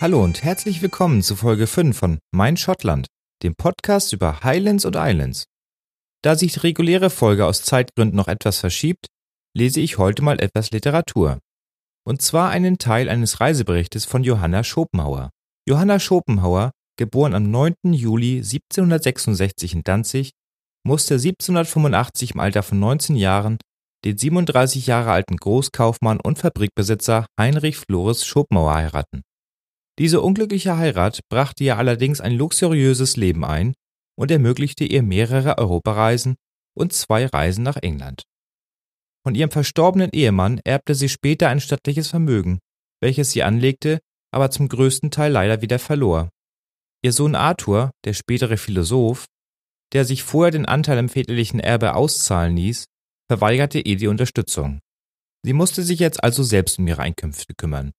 Hallo und herzlich willkommen zu Folge 5 von Mein Schottland, dem Podcast über Highlands und Islands. Da sich die reguläre Folge aus Zeitgründen noch etwas verschiebt, lese ich heute mal etwas Literatur. Und zwar einen Teil eines Reiseberichtes von Johanna Schopenhauer. Johanna Schopenhauer, geboren am 9. Juli 1766 in Danzig, musste 1785 im Alter von 19 Jahren den 37 Jahre alten Großkaufmann und Fabrikbesitzer Heinrich Flores Schopenhauer heiraten. Diese unglückliche Heirat brachte ihr allerdings ein luxuriöses Leben ein und ermöglichte ihr mehrere Europareisen und zwei Reisen nach England. Von ihrem verstorbenen Ehemann erbte sie später ein stattliches Vermögen, welches sie anlegte, aber zum größten Teil leider wieder verlor. Ihr Sohn Arthur, der spätere Philosoph, der sich vorher den Anteil im väterlichen Erbe auszahlen ließ, verweigerte ihr die Unterstützung. Sie musste sich jetzt also selbst um ihre Einkünfte kümmern.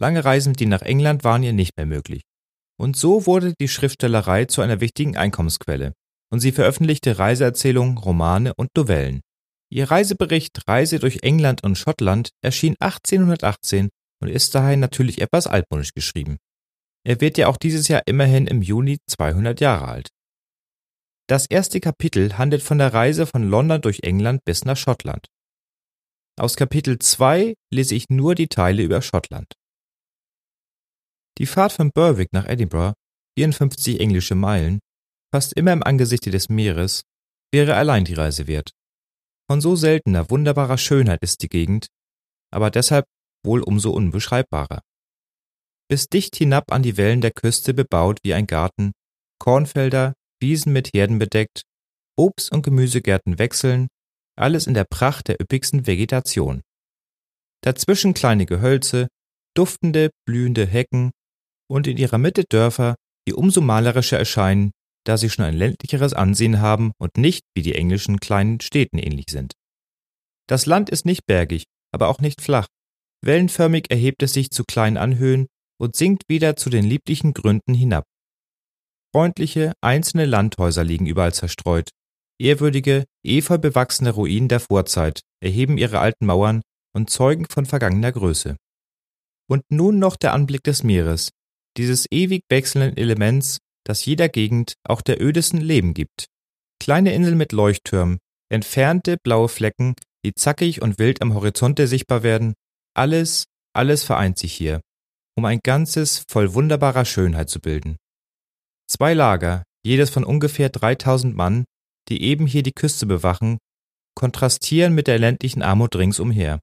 Lange Reisen ihr nach England waren ihr nicht mehr möglich. Und so wurde die Schriftstellerei zu einer wichtigen Einkommensquelle, und sie veröffentlichte Reiseerzählungen, Romane und Novellen. Ihr Reisebericht Reise durch England und Schottland erschien 1818 und ist daher natürlich etwas altmodisch geschrieben. Er wird ja auch dieses Jahr immerhin im Juni 200 Jahre alt. Das erste Kapitel handelt von der Reise von London durch England bis nach Schottland. Aus Kapitel 2 lese ich nur die Teile über Schottland. Die Fahrt von Berwick nach Edinburgh, 54 englische Meilen, fast immer im Angesichte des Meeres, wäre allein die Reise wert. Von so seltener, wunderbarer Schönheit ist die Gegend, aber deshalb wohl umso unbeschreibbarer. Bis dicht hinab an die Wellen der Küste bebaut wie ein Garten, Kornfelder, Wiesen mit Herden bedeckt, Obst- und Gemüsegärten wechseln, alles in der Pracht der üppigsten Vegetation. Dazwischen kleine Gehölze, duftende, blühende Hecken und in ihrer Mitte Dörfer, die umso malerischer erscheinen, da sie schon ein ländlicheres Ansehen haben und nicht wie die englischen kleinen Städten ähnlich sind. Das Land ist nicht bergig, aber auch nicht flach. Wellenförmig erhebt es sich zu kleinen Anhöhen und sinkt wieder zu den lieblichen Gründen hinab. Freundliche, einzelne Landhäuser liegen überall zerstreut. Ehrwürdige, efeu bewachsene Ruinen der Vorzeit erheben ihre alten Mauern und zeugen von vergangener Größe. Und nun noch der Anblick des Meeres, dieses ewig wechselnden Elements, das jeder Gegend, auch der ödesten, Leben gibt. Kleine Inseln mit Leuchttürmen, entfernte blaue Flecken, die zackig und wild am Horizonte sichtbar werden, alles, alles vereint sich hier, um ein Ganzes voll wunderbarer Schönheit zu bilden. Zwei Lager, jedes von ungefähr 3000 Mann, die eben hier die Küste bewachen, kontrastieren mit der ländlichen Armut ringsumher.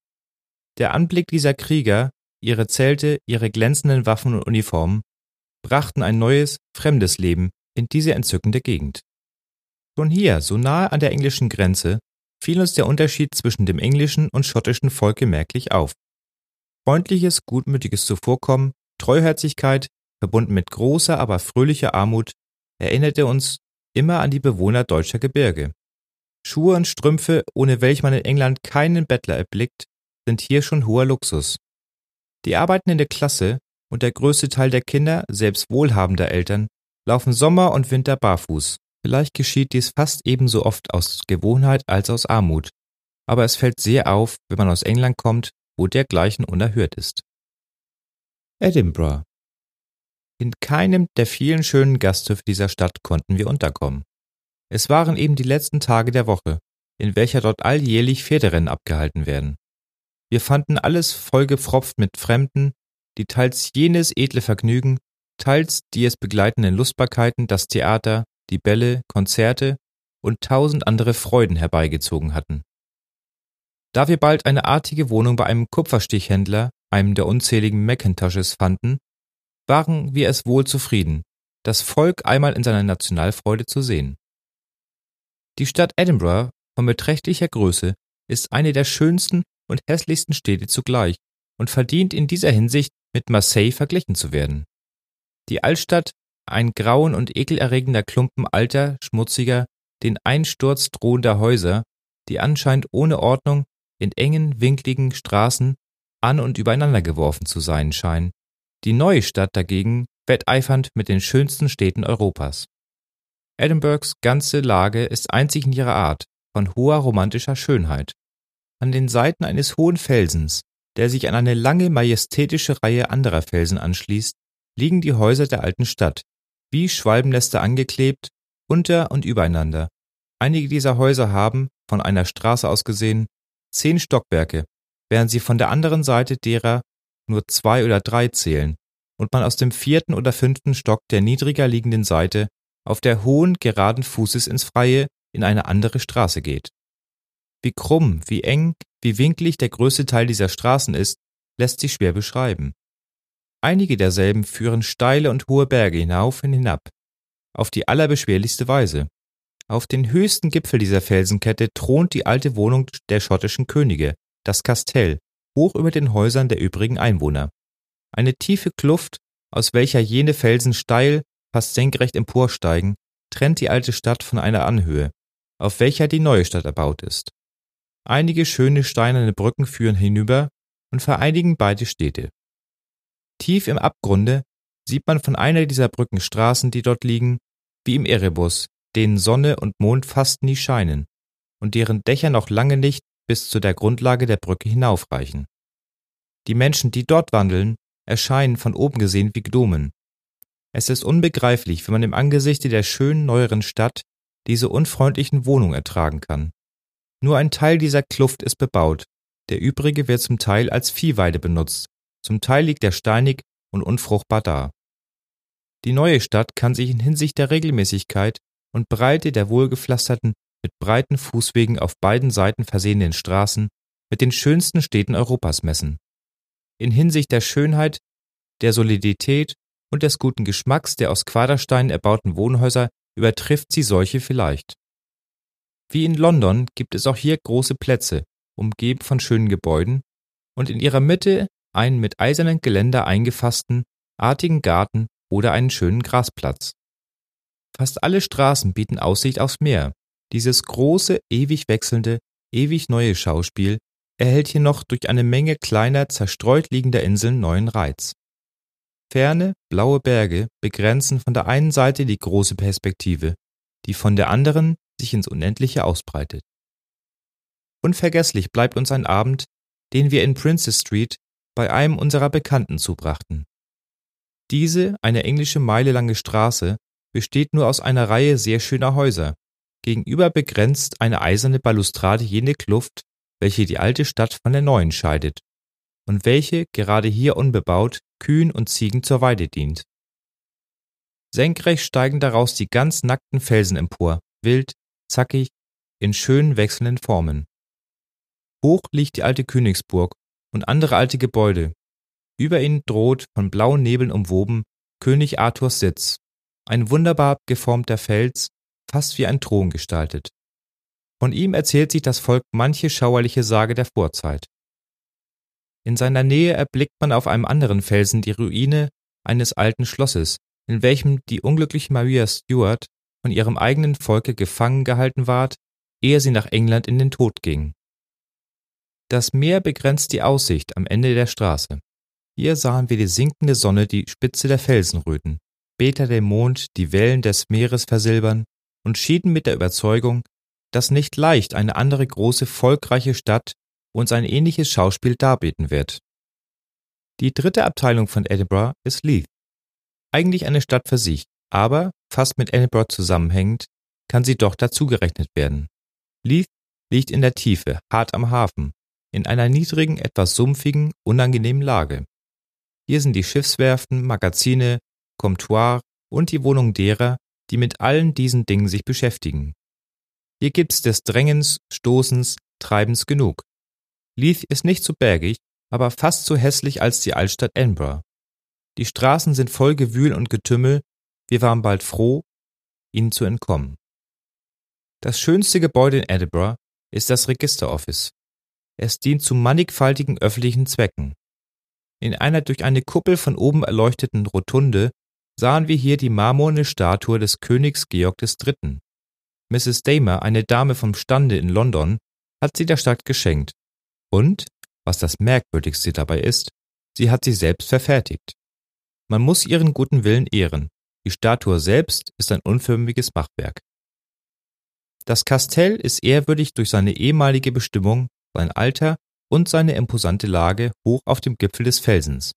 Der Anblick dieser Krieger, ihre Zelte, ihre glänzenden Waffen und Uniformen, brachten ein neues, fremdes Leben in diese entzückende Gegend. Schon hier, so nahe an der englischen Grenze, fiel uns der Unterschied zwischen dem englischen und schottischen Volke merklich auf. Freundliches, gutmütiges Zuvorkommen, Treuherzigkeit, verbunden mit großer, aber fröhlicher Armut, erinnerte uns immer an die Bewohner deutscher Gebirge. Schuhe und Strümpfe, ohne welche man in England keinen Bettler erblickt, sind hier schon hoher Luxus. Die arbeitende Klasse und der größte Teil der Kinder, selbst wohlhabender Eltern, laufen Sommer und Winter barfuß. Vielleicht geschieht dies fast ebenso oft aus Gewohnheit als aus Armut. Aber es fällt sehr auf, wenn man aus England kommt, wo dergleichen unerhört ist. Edinburgh. In keinem der vielen schönen Gasthöfe dieser Stadt konnten wir unterkommen. Es waren eben die letzten Tage der Woche, in welcher dort alljährlich Pferderennen abgehalten werden. Wir fanden alles vollgepfropft mit Fremden, die teils jenes edle Vergnügen, teils die es begleitenden Lustbarkeiten, das Theater, die Bälle, Konzerte und tausend andere Freuden herbeigezogen hatten. Da wir bald eine artige Wohnung bei einem Kupferstichhändler, einem der unzähligen Mackintoshes, fanden, waren wir es wohl zufrieden, das Volk einmal in seiner Nationalfreude zu sehen. Die Stadt Edinburgh von beträchtlicher Größe ist eine der schönsten und hässlichsten Städte zugleich und verdient in dieser Hinsicht mit Marseille verglichen zu werden. Die Altstadt, ein grauen und ekelerregender Klumpen alter, schmutziger, den Einsturz drohender Häuser, die anscheinend ohne Ordnung in engen, winkligen Straßen an und übereinander geworfen zu sein scheinen. Die neue Stadt dagegen wetteifernd mit den schönsten Städten Europas. Edinburghs ganze Lage ist einzig in ihrer Art, von hoher romantischer Schönheit. An den Seiten eines hohen Felsens, der sich an eine lange majestätische Reihe anderer Felsen anschließt, liegen die Häuser der alten Stadt, wie Schwalbennester angeklebt, unter und übereinander. Einige dieser Häuser haben, von einer Straße aus gesehen, zehn Stockwerke, während sie von der anderen Seite derer nur zwei oder drei zählen und man aus dem vierten oder fünften Stock der niedriger liegenden Seite auf der hohen, geraden Fußes ins Freie in eine andere Straße geht. Wie krumm, wie eng, wie winklig der größte Teil dieser Straßen ist, lässt sich schwer beschreiben. Einige derselben führen steile und hohe Berge hinauf und hinab, auf die allerbeschwerlichste Weise. Auf den höchsten Gipfel dieser Felsenkette thront die alte Wohnung der schottischen Könige, das Kastell, hoch über den Häusern der übrigen Einwohner. Eine tiefe Kluft, aus welcher jene Felsen steil, fast senkrecht emporsteigen, trennt die alte Stadt von einer Anhöhe, auf welcher die neue Stadt erbaut ist. Einige schöne steinerne Brücken führen hinüber und vereinigen beide Städte. Tief im Abgrunde sieht man von einer dieser Brückenstraßen, die dort liegen, wie im Erebus, denen Sonne und Mond fast nie scheinen und deren Dächer noch lange nicht bis zu der Grundlage der Brücke hinaufreichen. Die Menschen, die dort wandeln, erscheinen von oben gesehen wie Gnomen. Es ist unbegreiflich, wie man im Angesichte der schönen neueren Stadt diese unfreundlichen Wohnungen ertragen kann. Nur ein Teil dieser Kluft ist bebaut, der übrige wird zum Teil als Viehweide benutzt, zum Teil liegt er steinig und unfruchtbar da. Die neue Stadt kann sich in Hinsicht der Regelmäßigkeit und Breite der wohlgepflasterten, mit breiten Fußwegen auf beiden Seiten versehenen Straßen mit den schönsten Städten Europas messen. In Hinsicht der Schönheit, der Solidität und des guten Geschmacks der aus Quadersteinen erbauten Wohnhäuser übertrifft sie solche vielleicht. Wie in London gibt es auch hier große Plätze, umgeben von schönen Gebäuden, und in ihrer Mitte einen mit eisernem Geländer eingefassten, artigen Garten oder einen schönen Grasplatz. Fast alle Straßen bieten Aussicht aufs Meer. Dieses große, ewig wechselnde, ewig neue Schauspiel erhält hier noch durch eine Menge kleiner, zerstreut liegender Inseln neuen Reiz. Ferne, blaue Berge begrenzen von der einen Seite die große Perspektive, die von der anderen sich ins Unendliche ausbreitet. Unvergesslich bleibt uns ein Abend, den wir in Princess Street bei einem unserer Bekannten zubrachten. Diese, eine englische Meile lange Straße, besteht nur aus einer Reihe sehr schöner Häuser. Gegenüber begrenzt eine eiserne Balustrade jene Kluft, welche die alte Stadt von der neuen scheidet und welche, gerade hier unbebaut, Kühen und Ziegen zur Weide dient. Senkrecht steigen daraus die ganz nackten Felsen empor, wild, zackig, in schönen wechselnden Formen. Hoch liegt die alte Königsburg und andere alte Gebäude. Über ihnen droht, von blauen Nebeln umwoben, König Arthurs Sitz, ein wunderbar geformter Fels, fast wie ein Thron gestaltet. Von ihm erzählt sich das Volk manche schauerliche Sage der Vorzeit. In seiner Nähe erblickt man auf einem anderen Felsen die Ruine eines alten Schlosses, in welchem die unglückliche Maria Stuart von ihrem eigenen Volke gefangen gehalten ward, ehe sie nach England in den Tod ging. Das Meer begrenzt die Aussicht am Ende der Straße. Hier sahen wir die sinkende Sonne die Spitze der Felsen röten, später der Mond die Wellen des Meeres versilbern und schieden mit der Überzeugung, dass nicht leicht eine andere große, volkreiche Stadt uns ein ähnliches Schauspiel darbieten wird. Die dritte Abteilung von Edinburgh ist Leith. Eigentlich eine Stadt für sich, aber fast mit Edinburgh zusammenhängend, kann sie doch dazugerechnet werden. Leith liegt in der Tiefe, hart am Hafen, in einer niedrigen, etwas sumpfigen, unangenehmen Lage. Hier sind die Schiffswerften, Magazine, Comptoir und die Wohnungen derer, die mit allen diesen Dingen sich beschäftigen. Hier gibt's des Drängens, Stoßens, Treibens genug. Leith ist nicht so bergig, aber fast so hässlich als die Altstadt Edinburgh. Die Straßen sind voll Gewühl und Getümmel, wir waren bald froh, ihnen zu entkommen. Das schönste Gebäude in Edinburgh ist das Register Office. Es dient zu mannigfaltigen öffentlichen Zwecken. In einer durch eine Kuppel von oben erleuchteten Rotunde sahen wir hier die marmorne Statue des Königs Georg III. Mrs. Damer, eine Dame vom Stande in London, hat sie der Stadt geschenkt. Und, was das Merkwürdigste dabei ist, sie hat sie selbst verfertigt. Man muss ihren guten Willen ehren. Die Statue selbst ist ein unförmiges Machwerk. Das Kastell ist ehrwürdig durch seine ehemalige Bestimmung, sein Alter und seine imposante Lage hoch auf dem Gipfel des Felsens.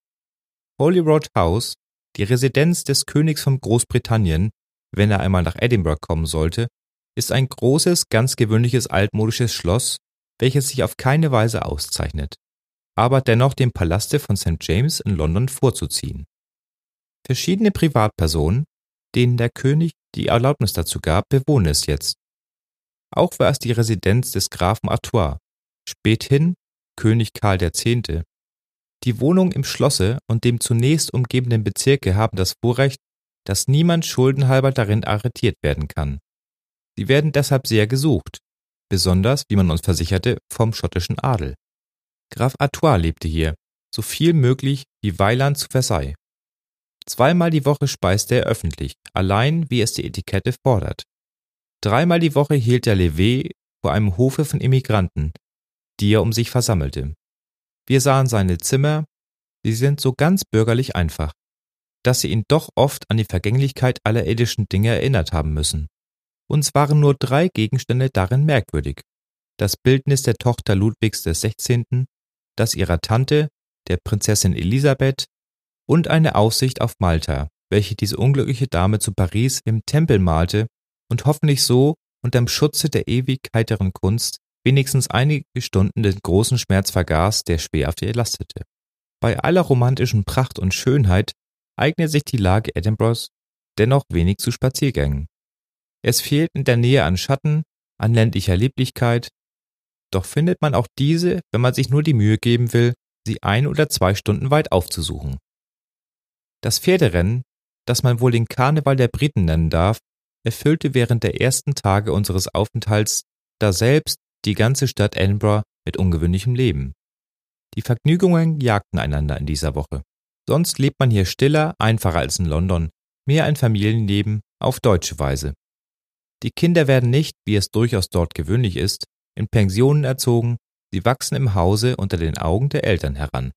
Holyrood House Die Residenz des Königs von Großbritannien, wenn er einmal nach Edinburgh kommen sollte, ist ein großes, ganz gewöhnliches altmodisches Schloss, welches sich auf keine Weise auszeichnet, aber dennoch dem Palaste von St. James in London vorzuziehen. Verschiedene Privatpersonen, denen der König die Erlaubnis dazu gab, bewohnen es jetzt. Auch war es die Residenz des Grafen Artois, späthin König Karl X. Die Wohnungen im Schlosse und dem zunächst umgebenden Bezirke haben das Vorrecht, dass niemand schuldenhalber darin arretiert werden kann. Sie werden deshalb sehr gesucht, besonders, wie man uns versicherte, vom schottischen Adel. Graf Artois lebte hier, so viel möglich wie Weiland zu Versailles. Zweimal die Woche speiste er öffentlich, allein wie es die Etikette fordert. Dreimal die Woche hielt er Levé vor einem Hofe von Immigranten, die er um sich versammelte. Wir sahen seine Zimmer, sie sind so ganz bürgerlich einfach, dass sie ihn doch oft an die Vergänglichkeit aller irdischen Dinge erinnert haben müssen. Uns waren nur drei Gegenstände darin merkwürdig. Das Bildnis der Tochter Ludwigs XVI., das ihrer Tante, der Prinzessin Elisabeth, und eine Aussicht auf Malta, welche diese unglückliche Dame zu Paris im Tempel malte und hoffentlich so unterm Schutze der ewig heiteren Kunst wenigstens einige Stunden den großen Schmerz vergaß, der schwer auf ihr lastete. Bei aller romantischen Pracht und Schönheit eignet sich die Lage Edinburghs dennoch wenig zu Spaziergängen. Es fehlt in der Nähe an Schatten, an ländlicher Lieblichkeit, doch findet man auch diese, wenn man sich nur die Mühe geben will, sie ein oder zwei Stunden weit aufzusuchen. Das Pferderennen, das man wohl den Karneval der Briten nennen darf, erfüllte während der ersten Tage unseres Aufenthalts daselbst die ganze Stadt Edinburgh mit ungewöhnlichem Leben. Die Vergnügungen jagten einander in dieser Woche. Sonst lebt man hier stiller, einfacher als in London, mehr ein Familienleben auf deutsche Weise. Die Kinder werden nicht, wie es durchaus dort gewöhnlich ist, in Pensionen erzogen, sie wachsen im Hause unter den Augen der Eltern heran.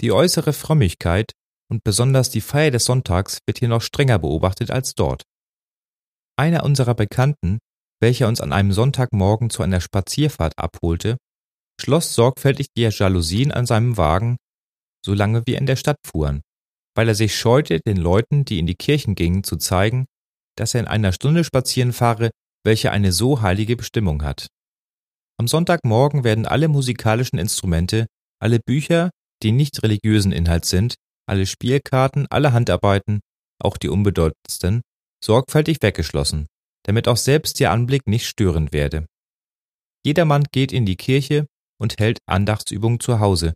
Die äußere Frömmigkeit und besonders die Feier des Sonntags wird hier noch strenger beobachtet als dort. Einer unserer Bekannten welcher uns an einem Sonntagmorgen zu einer Spazierfahrt abholte, schloss sorgfältig die Jalousien an seinem Wagen, solange wir in der Stadt fuhren, weil er sich scheute, den Leuten, die in die Kirchen gingen, zu zeigen, dass er in einer Stunde spazieren fahre, welche eine so heilige Bestimmung hat. Am Sonntagmorgen werden alle musikalischen Instrumente, alle Bücher, die nicht religiösen Inhalts sind, alle Spielkarten, alle Handarbeiten, auch die unbedeutendsten, sorgfältig weggeschlossen, damit auch selbst ihr Anblick nicht störend werde. Jedermann geht in die Kirche und hält Andachtsübungen zu Hause,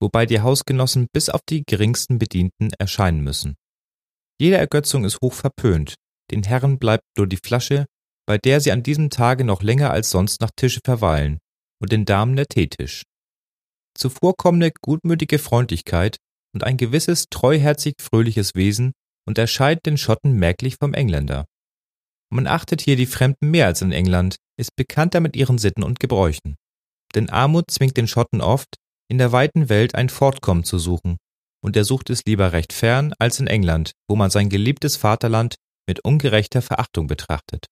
wobei die Hausgenossen bis auf die geringsten Bedienten erscheinen müssen. Jede Ergötzung ist hoch verpönt, den Herren bleibt nur die Flasche, bei der sie an diesem Tage noch länger als sonst nach Tische verweilen, und den Damen der Teetisch. Zuvorkommende gutmütige Freundlichkeit und ein gewisses treuherzig fröhliches Wesen unterscheidet den Schotten merklich vom Engländer. Man achtet hier die Fremden mehr als in England, ist bekannter mit ihren Sitten und Gebräuchen. Denn Armut zwingt den Schotten oft, in der weiten Welt ein Fortkommen zu suchen, und er sucht es lieber recht fern als in England, wo man sein geliebtes Vaterland mit ungerechter Verachtung betrachtet.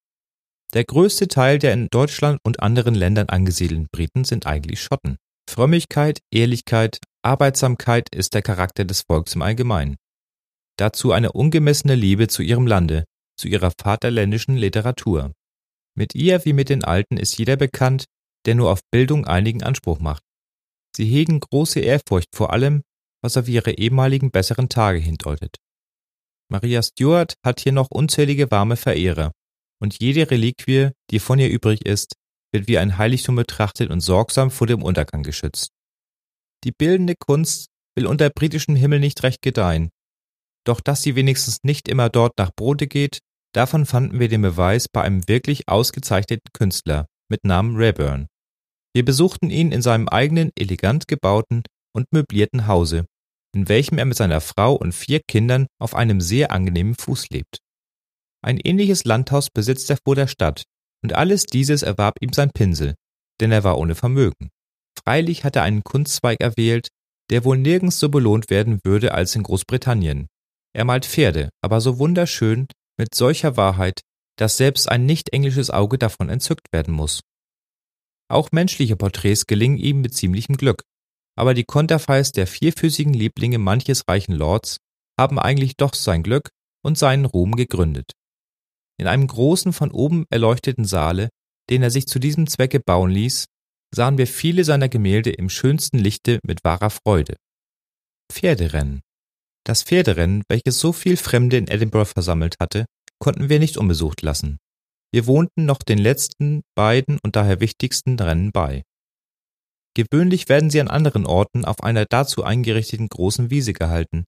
Der größte Teil der in Deutschland und anderen Ländern angesiedelten Briten sind eigentlich Schotten. Frömmigkeit, Ehrlichkeit, Arbeitsamkeit ist der Charakter des Volks im Allgemeinen. Dazu eine ungemessene Liebe zu ihrem Lande, zu ihrer vaterländischen Literatur. Mit ihr wie mit den Alten ist jeder bekannt, der nur auf Bildung einigen Anspruch macht. Sie hegen große Ehrfurcht vor allem, was auf ihre ehemaligen besseren Tage hindeutet. Maria Stuart hat hier noch unzählige warme Verehrer, und jede Reliquie, die von ihr übrig ist, wird wie ein Heiligtum betrachtet und sorgsam vor dem Untergang geschützt. Die bildende Kunst will unter britischem Himmel nicht recht gedeihen, doch dass sie wenigstens nicht immer dort nach Brote geht, davon fanden wir den Beweis bei einem wirklich ausgezeichneten Künstler mit Namen Rayburn. Wir besuchten ihn in seinem eigenen elegant gebauten und möblierten Hause, in welchem er mit seiner Frau und vier Kindern auf einem sehr angenehmen Fuß lebt. Ein ähnliches Landhaus besitzt er vor der Stadt, und alles dieses erwarb ihm sein Pinsel, denn er war ohne Vermögen. Freilich hat er einen Kunstzweig erwählt, der wohl nirgends so belohnt werden würde als in Großbritannien, er malt Pferde, aber so wunderschön, mit solcher Wahrheit, dass selbst ein nicht englisches Auge davon entzückt werden muss. Auch menschliche Porträts gelingen ihm mit ziemlichem Glück, aber die Konterfeis der vierfüßigen Lieblinge manches reichen Lords, haben eigentlich doch sein Glück und seinen Ruhm gegründet. In einem großen von oben erleuchteten Saale, den er sich zu diesem Zwecke bauen ließ, sahen wir viele seiner Gemälde im schönsten Lichte mit wahrer Freude. Pferderennen. Das Pferderennen, welches so viel Fremde in Edinburgh versammelt hatte, konnten wir nicht unbesucht lassen. Wir wohnten noch den letzten beiden und daher wichtigsten Rennen bei. Gewöhnlich werden sie an anderen Orten auf einer dazu eingerichteten großen Wiese gehalten.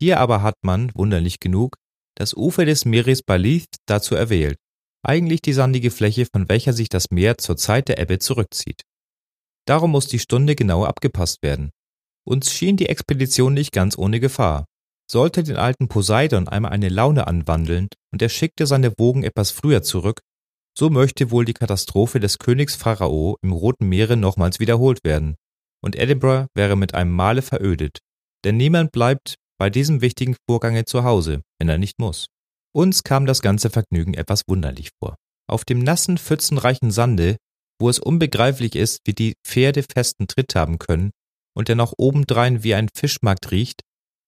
Hier aber hat man, wunderlich genug, das Ufer des Meeres bei Leith dazu erwählt, eigentlich die sandige Fläche, von welcher sich das Meer zur Zeit der Ebbe zurückzieht. Darum muss die Stunde genau abgepasst werden. Uns schien die Expedition nicht ganz ohne Gefahr. Sollte den alten Poseidon einmal eine Laune anwandeln und er schickte seine Wogen etwas früher zurück, so möchte wohl die Katastrophe des Königs Pharao im Roten Meere nochmals wiederholt werden, und Edinburgh wäre mit einem Male verödet, denn niemand bleibt bei diesem wichtigen Vorgange zu Hause, wenn er nicht muss. Uns kam das ganze Vergnügen etwas wunderlich vor. Auf dem nassen, pfützenreichen Sande, wo es unbegreiflich ist, wie die Pferde festen Tritt haben können und der noch obendrein wie ein Fischmarkt riecht,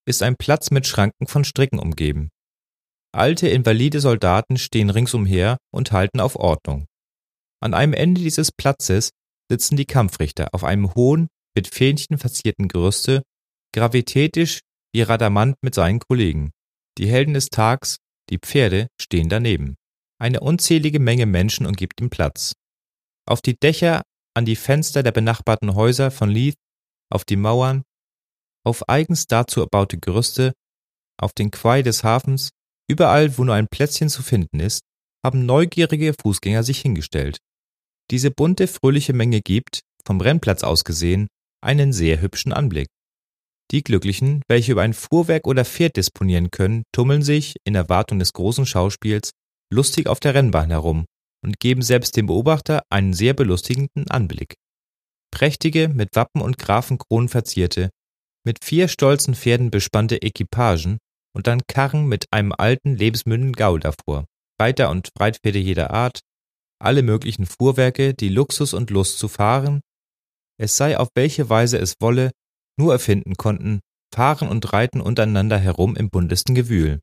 ist ein Platz mit Schranken von Stricken umgeben. Alte, invalide Soldaten stehen ringsumher und halten auf Ordnung. An einem Ende dieses Platzes sitzen die Kampfrichter auf einem hohen, mit Fähnchen verzierten Gerüste, gravitätisch wie Radamant mit seinen Kollegen. Die Helden des Tags, die Pferde, stehen daneben. Eine unzählige Menge Menschen umgibt den Platz. Auf die Dächer, an die Fenster der benachbarten Häuser von Leith, auf die Mauern, auf eigens dazu erbaute Gerüste, auf den Quai des Hafens, überall, wo nur ein Plätzchen zu finden ist, haben neugierige Fußgänger sich hingestellt. Diese bunte, fröhliche Menge gibt, vom Rennplatz aus gesehen, einen sehr hübschen Anblick. Die Glücklichen, welche über ein Fuhrwerk oder Pferd disponieren können, tummeln sich, in Erwartung des großen Schauspiels, lustig auf der Rennbahn herum und geben selbst dem Beobachter einen sehr belustigenden Anblick. Prächtige, mit Wappen und Grafenkronen verzierte, mit vier stolzen Pferden bespannte Equipagen und dann Karren mit einem alten, lebensmüden Gaul davor, Reiter und Breitpferde jeder Art, alle möglichen Fuhrwerke, die Luxus und Lust zu fahren, es sei auf welche Weise es wolle, nur erfinden konnten, fahren und reiten untereinander herum im buntesten Gewühl.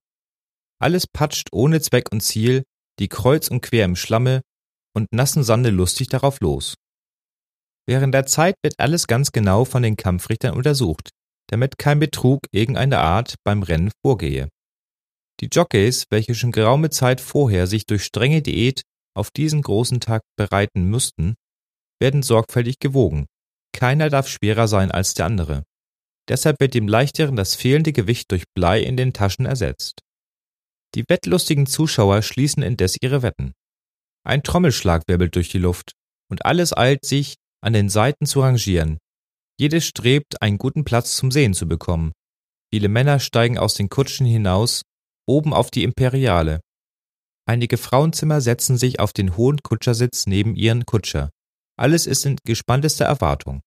Alles patscht ohne Zweck und Ziel, die kreuz und quer im Schlamme und nassen Sande lustig darauf los. Während der Zeit wird alles ganz genau von den Kampfrichtern untersucht, damit kein Betrug irgendeiner Art beim Rennen vorgehe. Die Jockeys, welche schon geraume Zeit vorher sich durch strenge Diät auf diesen großen Tag bereiten müssten, werden sorgfältig gewogen. Keiner darf schwerer sein als der andere. Deshalb wird dem Leichteren das fehlende Gewicht durch Blei in den Taschen ersetzt. Die wettlustigen Zuschauer schließen indes ihre Wetten. Ein Trommelschlag wirbelt durch die Luft, und alles eilt sich, an den Seiten zu rangieren, jedes strebt, einen guten Platz zum Sehen zu bekommen. Viele Männer steigen aus den Kutschen hinaus, oben auf die Imperiale. Einige Frauenzimmer setzen sich auf den hohen Kutschersitz neben ihren Kutscher. Alles ist in gespanntester Erwartung.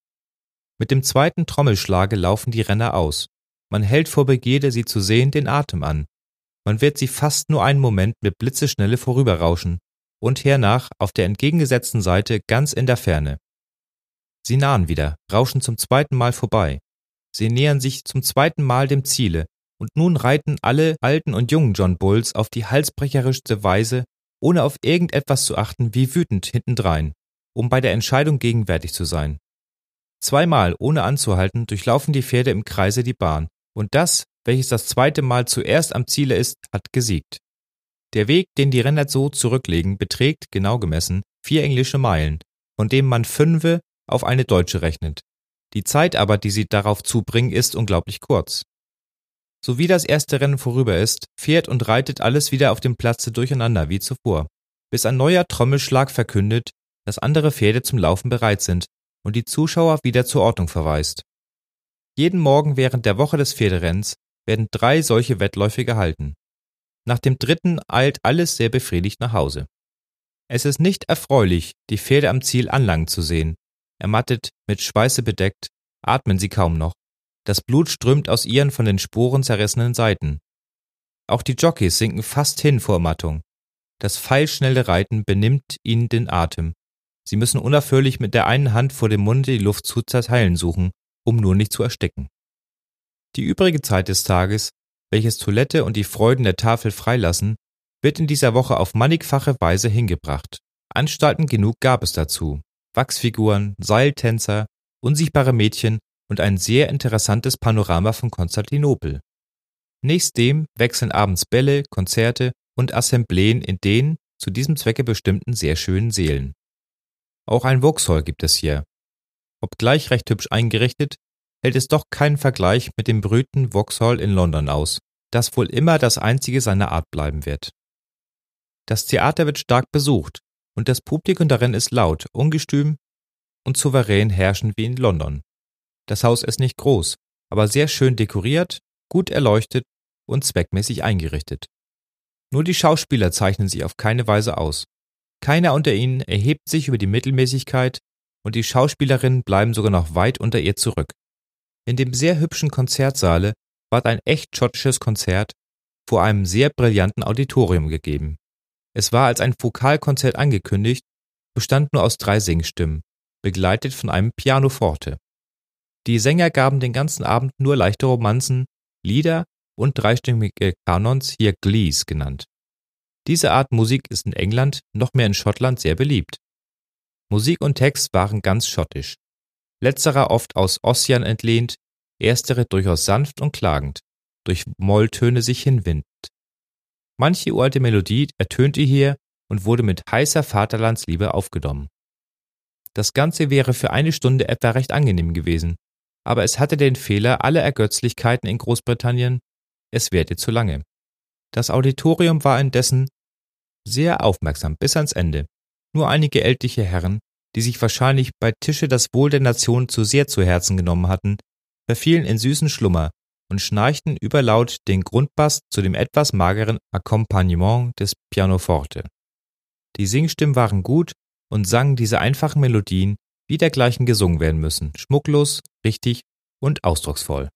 Mit dem zweiten Trommelschlage laufen die Renner aus. Man hält vor Begierde, sie zu sehen, den Atem an. Man wird sie fast nur einen Moment mit Blitzeschnelle vorüberrauschen und hernach auf der entgegengesetzten Seite ganz in der Ferne. Sie nahen wieder, rauschen zum zweiten Mal vorbei. Sie nähern sich zum zweiten Mal dem Ziele, und nun reiten alle alten und jungen John Bulls auf die halsbrecherischste Weise, ohne auf irgendetwas zu achten, wie wütend hintendrein, um bei der Entscheidung gegenwärtig zu sein. Zweimal, ohne anzuhalten, durchlaufen die Pferde im Kreise die Bahn, und das, welches das zweite Mal zuerst am Ziele ist, hat gesiegt. Der Weg, den die Renner so zurücklegen, beträgt, genau gemessen, vier englische Meilen, von dem man fünfe auf eine deutsche rechnet. Die Zeit aber, die sie darauf zubringen, ist unglaublich kurz. So wie das erste Rennen vorüber ist, fährt und reitet alles wieder auf dem Platze durcheinander wie zuvor, bis ein neuer Trommelschlag verkündet, dass andere Pferde zum Laufen bereit sind und die Zuschauer wieder zur Ordnung verweist. Jeden Morgen während der Woche des Pferderenns werden drei solche Wettläufe gehalten. Nach dem dritten eilt alles sehr befriedigt nach Hause. Es ist nicht erfreulich, die Pferde am Ziel anlangen zu sehen, Ermattet, mit Schweiße bedeckt, atmen sie kaum noch. Das Blut strömt aus ihren von den Sporen zerrissenen Seiten. Auch die Jockeys sinken fast hin vor Ermattung. Das pfeilschnelle Reiten benimmt ihnen den Atem. Sie müssen unaufhörlich mit der einen Hand vor dem Munde die Luft zu zerteilen suchen, um nur nicht zu ersticken. Die übrige Zeit des Tages welches Toilette und die Freuden der Tafel freilassen, wird in dieser Woche auf mannigfache Weise hingebracht. Anstalten genug gab es dazu. Wachsfiguren, Seiltänzer, unsichtbare Mädchen und ein sehr interessantes Panorama von Konstantinopel. Nächst dem wechseln abends Bälle, Konzerte und Assembleen in den zu diesem Zwecke bestimmten sehr schönen Seelen. Auch ein Vauxhall gibt es hier. Obgleich recht hübsch eingerichtet, hält es doch keinen Vergleich mit dem berühmten Vauxhall in London aus, das wohl immer das einzige seiner Art bleiben wird. Das Theater wird stark besucht und das Publikum darin ist laut, ungestüm und souverän herrschend wie in London. Das Haus ist nicht groß, aber sehr schön dekoriert, gut erleuchtet und zweckmäßig eingerichtet. Nur die Schauspieler zeichnen sich auf keine Weise aus. Keiner unter ihnen erhebt sich über die Mittelmäßigkeit und die Schauspielerinnen bleiben sogar noch weit unter ihr zurück. In dem sehr hübschen Konzertsaale ward ein echt schottisches Konzert vor einem sehr brillanten Auditorium gegeben. Es war als ein Vokalkonzert angekündigt, bestand nur aus drei Singstimmen, begleitet von einem Pianoforte. Die Sänger gaben den ganzen Abend nur leichte Romanzen, Lieder und dreistimmige Kanons, hier Glees genannt. Diese Art Musik ist in England, noch mehr in Schottland sehr beliebt. Musik und Text waren ganz schottisch. Letzterer oft aus Ossian entlehnt, erstere durchaus sanft und klagend, durch Molltöne sich hinwindend. Manche uralte Melodie ertönte hier und wurde mit heißer Vaterlandsliebe aufgenommen. Das Ganze wäre für eine Stunde etwa recht angenehm gewesen, aber es hatte den Fehler aller Ergötzlichkeiten in Großbritannien, es währte zu lange. Das Auditorium war indessen sehr aufmerksam bis ans Ende. Nur einige ältliche Herren, die sich wahrscheinlich bei Tische das Wohl der Nation zu sehr zu Herzen genommen hatten, verfielen in süßen Schlummer und schnarchten überlaut den Grundbass zu dem etwas mageren Akkompagnement des Pianoforte. Die Singstimmen waren gut und sangen diese einfachen Melodien, wie dergleichen gesungen werden müssen, schmucklos, richtig und ausdrucksvoll.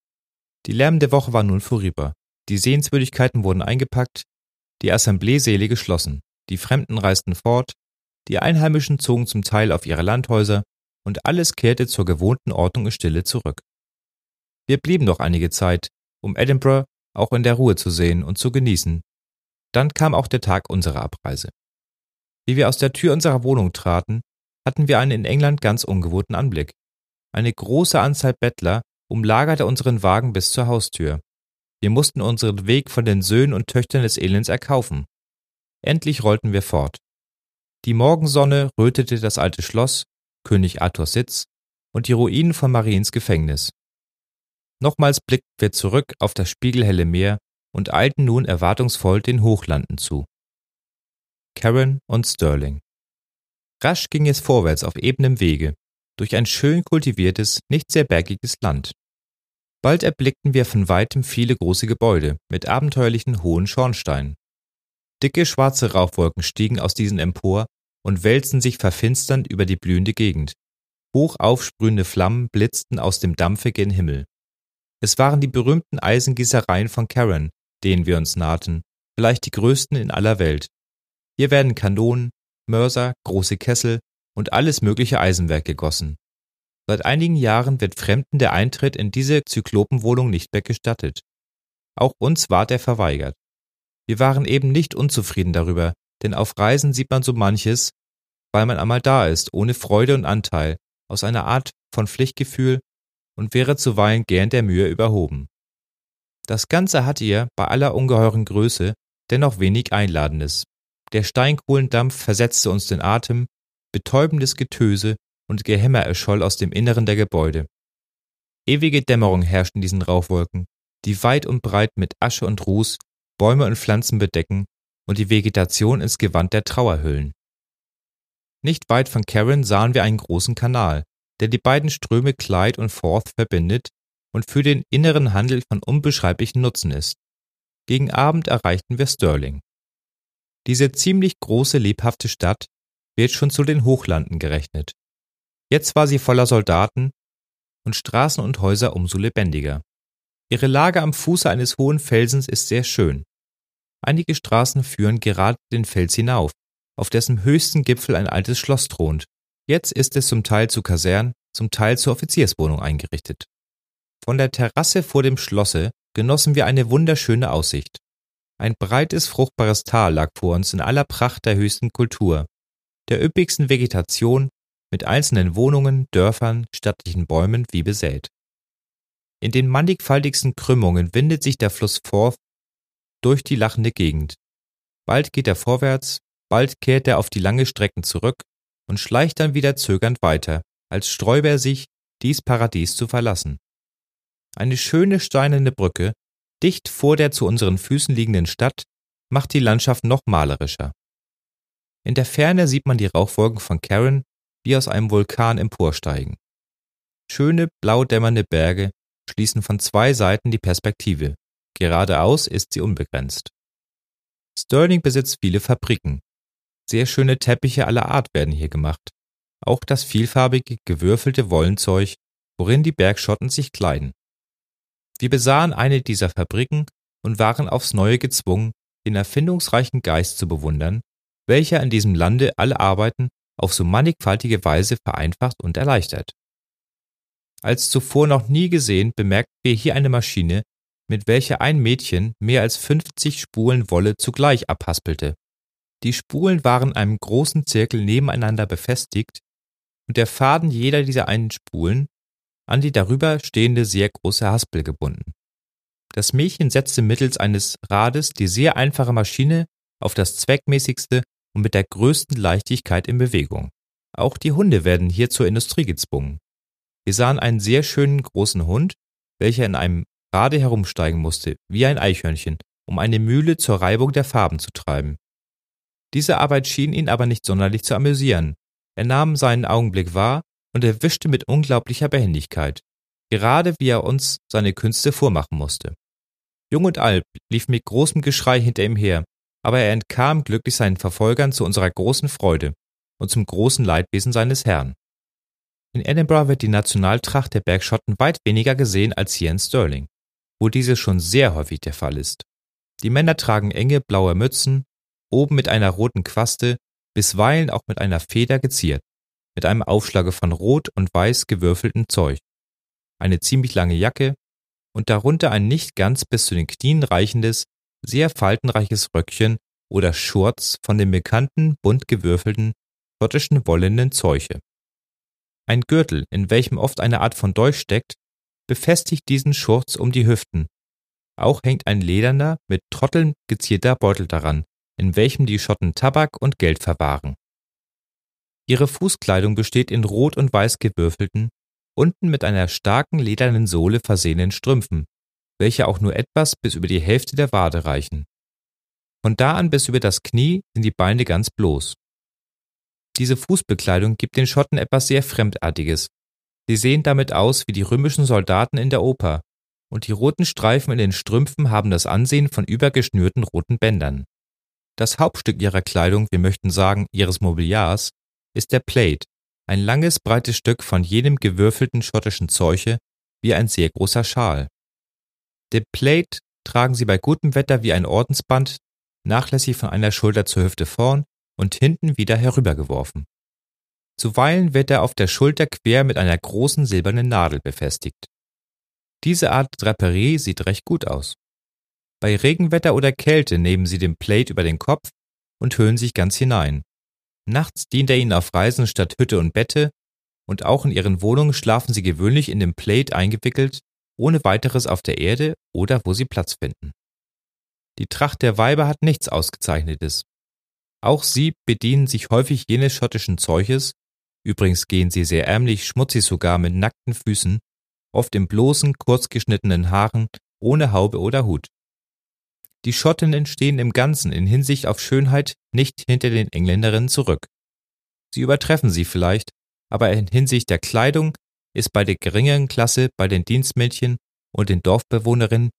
Die lärmende Woche war nun vorüber. Die Sehenswürdigkeiten wurden eingepackt, die Assembleesäle geschlossen, die Fremden reisten fort, die Einheimischen zogen zum Teil auf ihre Landhäuser und alles kehrte zur gewohnten Ordnung und Stille zurück. Wir blieben noch einige Zeit, um Edinburgh auch in der Ruhe zu sehen und zu genießen. Dann kam auch der Tag unserer Abreise. Wie wir aus der Tür unserer Wohnung traten, hatten wir einen in England ganz ungewohnten Anblick. Eine große Anzahl Bettler umlagerte unseren Wagen bis zur Haustür. Wir mussten unseren Weg von den Söhnen und Töchtern des Elends erkaufen. Endlich rollten wir fort. Die Morgensonne rötete das alte Schloss, König Arthurs Sitz und die Ruinen von Mariens Gefängnis. Nochmals blickten wir zurück auf das spiegelhelle Meer und eilten nun erwartungsvoll den Hochlanden zu. Karen und Sterling. Rasch ging es vorwärts auf ebenem Wege, durch ein schön kultiviertes, nicht sehr bergiges Land. Bald erblickten wir von weitem viele große Gebäude mit abenteuerlichen hohen Schornsteinen. Dicke schwarze Rauchwolken stiegen aus diesen empor und wälzten sich verfinsternd über die blühende Gegend. Hoch aufsprühende Flammen blitzten aus dem dampfigen Himmel. Es waren die berühmten Eisengießereien von Karen, denen wir uns nahten, vielleicht die größten in aller Welt. Hier werden Kanonen, Mörser, große Kessel und alles mögliche Eisenwerk gegossen. Seit einigen Jahren wird Fremden der Eintritt in diese Zyklopenwohnung nicht mehr gestattet. Auch uns ward er verweigert. Wir waren eben nicht unzufrieden darüber, denn auf Reisen sieht man so manches, weil man einmal da ist, ohne Freude und Anteil, aus einer Art von Pflichtgefühl und wäre zuweilen gern der Mühe überhoben. Das Ganze hatte ihr, bei aller ungeheuren Größe, dennoch wenig Einladendes. Der Steinkohlendampf versetzte uns den Atem, betäubendes Getöse und Gehämmer erscholl aus dem Inneren der Gebäude. Ewige Dämmerung herrscht in diesen Rauchwolken, die weit und breit mit Asche und Ruß Bäume und Pflanzen bedecken und die Vegetation ins Gewand der Trauer hüllen. Nicht weit von Karen sahen wir einen großen Kanal, der die beiden Ströme Clyde und Forth verbindet und für den inneren Handel von unbeschreiblichem Nutzen ist. Gegen Abend erreichten wir Stirling. Diese ziemlich große, lebhafte Stadt wird schon zu den Hochlanden gerechnet. Jetzt war sie voller Soldaten und Straßen und Häuser umso lebendiger. Ihre Lage am Fuße eines hohen Felsens ist sehr schön. Einige Straßen führen gerade den Fels hinauf, auf dessen höchsten Gipfel ein altes Schloss thront. Jetzt ist es zum Teil zu Kasernen, zum Teil zur Offizierswohnung eingerichtet. Von der Terrasse vor dem Schlosse genossen wir eine wunderschöne Aussicht. Ein breites, fruchtbares Tal lag vor uns in aller Pracht der höchsten Kultur, der üppigsten Vegetation, mit einzelnen Wohnungen, Dörfern, stattlichen Bäumen wie besät. In den mannigfaltigsten Krümmungen windet sich der Fluss Forth durch die lachende Gegend. Bald geht er vorwärts, bald kehrt er auf die lange Strecken zurück und schleicht dann wieder zögernd weiter, als sträube er sich, dies Paradies zu verlassen. Eine schöne steinerne Brücke, dicht vor der zu unseren Füßen liegenden Stadt, macht die Landschaft noch malerischer. In der Ferne sieht man die Rauchwolken von Karen wie aus einem Vulkan emporsteigen. Schöne, blau dämmernde Berge schließen von zwei Seiten die Perspektive. Geradeaus ist sie unbegrenzt. Sterling besitzt viele Fabriken. Sehr schöne Teppiche aller Art werden hier gemacht. Auch das vielfarbige, gewürfelte Wollenzeug, worin die Bergschotten sich kleiden. Wir besahen eine dieser Fabriken und waren aufs Neue gezwungen, den erfindungsreichen Geist zu bewundern, welcher in diesem Lande alle Arbeiten auf so mannigfaltige Weise vereinfacht und erleichtert. Als zuvor noch nie gesehen, bemerkten wir hier eine Maschine, mit welcher ein Mädchen mehr als 50 Spulen Wolle zugleich abhaspelte. Die Spulen waren in einem großen Zirkel nebeneinander befestigt und der Faden jeder dieser einen Spulen an die darüber stehende sehr große Haspel gebunden. Das Mädchen setzte mittels eines Rades die sehr einfache Maschine auf das zweckmäßigste und mit der größten Leichtigkeit in Bewegung. Auch die Hunde werden hier zur Industrie gezwungen. Wir sahen einen sehr schönen großen Hund, welcher in einem Rade herumsteigen musste, wie ein Eichhörnchen, um eine Mühle zur Reibung der Farben zu treiben. Diese Arbeit schien ihn aber nicht sonderlich zu amüsieren. Er nahm seinen Augenblick wahr und erwischte mit unglaublicher Behendigkeit, gerade wie er uns seine Künste vormachen musste. Jung und alt lief mit großem Geschrei hinter ihm her, aber er entkam glücklich seinen Verfolgern zu unserer großen Freude und zum großen Leidwesen seines Herrn. In Edinburgh wird die Nationaltracht der Bergschotten weit weniger gesehen als hier in Stirling, wo diese schon sehr häufig der Fall ist. Die Männer tragen enge blaue Mützen, oben mit einer roten Quaste, bisweilen auch mit einer Feder geziert, mit einem Aufschlage von rot und weiß gewürfeltem Zeug, eine ziemlich lange Jacke und darunter ein nicht ganz bis zu den Knien reichendes, sehr faltenreiches Röckchen oder Schurz von dem bekannten bunt gewürfelten schottischen wollenen Zeuche. Ein Gürtel, in welchem oft eine Art von Dolch steckt, befestigt diesen Schurz um die Hüften. Auch hängt ein lederner, mit Trotteln gezierter Beutel daran, in welchem die Schotten Tabak und Geld verwahren. Ihre Fußkleidung besteht in rot und weiß gewürfelten, unten mit einer starken ledernen Sohle versehenen Strümpfen, welche auch nur etwas bis über die Hälfte der Wade reichen. Von da an bis über das Knie sind die Beine ganz bloß. Diese Fußbekleidung gibt den Schotten etwas sehr Fremdartiges. Sie sehen damit aus wie die römischen Soldaten in der Oper, und die roten Streifen in den Strümpfen haben das Ansehen von übergeschnürten roten Bändern. Das Hauptstück ihrer Kleidung, wir möchten sagen ihres Mobiliars, ist der Plate, ein langes, breites Stück von jenem gewürfelten schottischen Zeuche wie ein sehr großer Schal. Den Plate tragen sie bei gutem Wetter wie ein Ordensband, nachlässig von einer Schulter zur Hüfte vorn und hinten wieder herübergeworfen. Zuweilen wird er auf der Schulter quer mit einer großen silbernen Nadel befestigt. Diese Art Draperie sieht recht gut aus. Bei Regenwetter oder Kälte nehmen sie den Plate über den Kopf und hüllen sich ganz hinein. Nachts dient er ihnen auf Reisen statt Hütte und Bette, und auch in ihren Wohnungen schlafen sie gewöhnlich in den Plate eingewickelt ohne weiteres auf der Erde oder wo sie Platz finden. Die Tracht der Weiber hat nichts Ausgezeichnetes. Auch sie bedienen sich häufig jenes schottischen Zeuches, übrigens gehen sie sehr ärmlich, schmutzig sogar mit nackten Füßen, oft in bloßen, kurzgeschnittenen Haaren, ohne Haube oder Hut. Die Schottinnen stehen im Ganzen in Hinsicht auf Schönheit nicht hinter den Engländerinnen zurück. Sie übertreffen sie vielleicht, aber in Hinsicht der Kleidung ist bei der geringeren Klasse bei den Dienstmädchen und den Dorfbewohnerinnen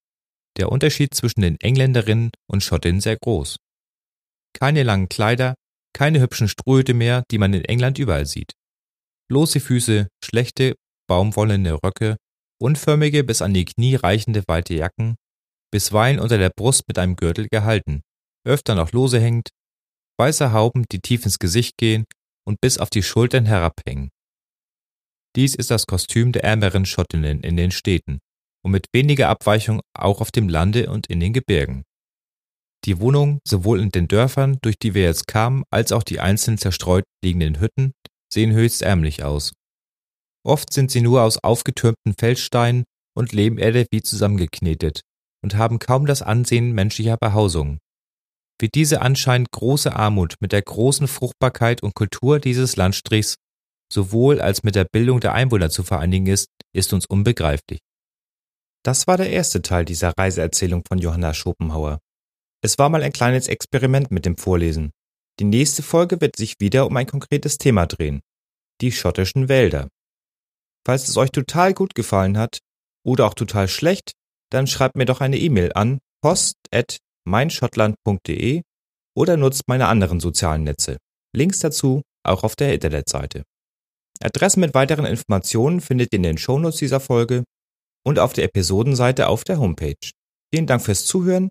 der Unterschied zwischen den Engländerinnen und Schottinnen sehr groß. Keine langen Kleider, keine hübschen Strohhüte mehr, die man in England überall sieht. Bloße Füße, schlechte, baumwollene Röcke, unförmige bis an die Knie reichende weite Jacken, bisweilen unter der Brust mit einem Gürtel gehalten, öfter noch lose hängend, weiße Hauben, die tief ins Gesicht gehen und bis auf die Schultern herabhängen. Dies ist das Kostüm der ärmeren Schottinnen in den Städten, und mit weniger Abweichung auch auf dem Lande und in den Gebirgen. Die Wohnungen sowohl in den Dörfern, durch die wir jetzt kamen, als auch die einzeln zerstreut liegenden Hütten sehen höchst ärmlich aus. Oft sind sie nur aus aufgetürmten Felssteinen und Lehmerde wie zusammengeknetet und haben kaum das Ansehen menschlicher Behausung. Wie diese anscheinend große Armut mit der großen Fruchtbarkeit und Kultur dieses Landstrichs sowohl als mit der Bildung der Einwohner zu vereinigen ist, ist uns unbegreiflich. Das war der erste Teil dieser Reiseerzählung von Johanna Schopenhauer. Es war mal ein kleines Experiment mit dem Vorlesen. Die nächste Folge wird sich wieder um ein konkretes Thema drehen. Die schottischen Wälder. Falls es euch total gut gefallen hat oder auch total schlecht, dann schreibt mir doch eine E-Mail an post@meinschottland.de oder nutzt meine anderen sozialen Netze. Links dazu auch auf der Internetseite. Adressen mit weiteren Informationen findet ihr in den Shownotes dieser Folge und auf der Episodenseite auf der Homepage. Vielen Dank fürs Zuhören